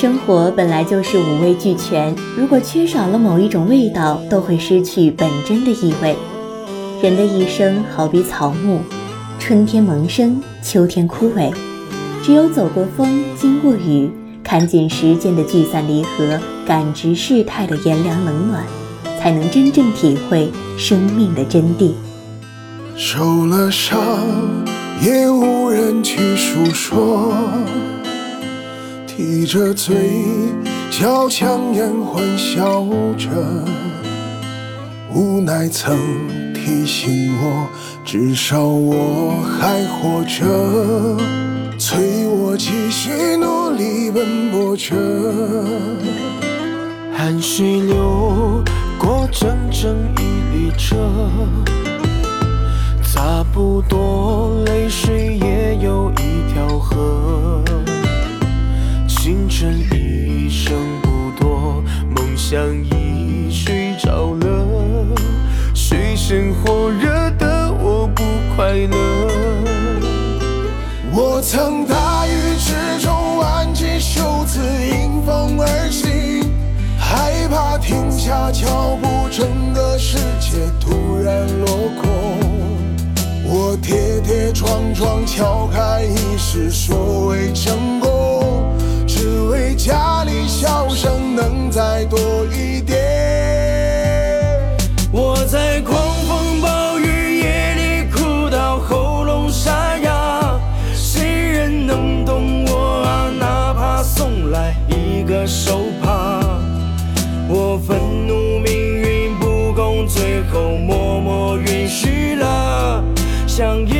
生活本来就是五味俱全，如果缺少了某一种味道，都会失去本真的意味。人的一生好比草木，春天萌生，秋天枯萎。只有走过风，经过雨，看尽时间的聚散离合，感知世态的炎凉冷暖，才能真正体会生命的真谛。受了伤，也无人去诉说。提着嘴角，强颜欢笑着，无奈曾提醒我，至少我还活着，催我继续努力奔波着。汗水流过整整一列车，差不多泪水也已睡着了，水深火热的我不快乐。我曾大雨之中挽起袖子迎风而行，害怕停下脚步，整个世界突然落空。我跌跌撞撞敲开一世所谓成功。只为家里笑声能再多手帕，我愤怒命运不公，最后默默允许了，像一。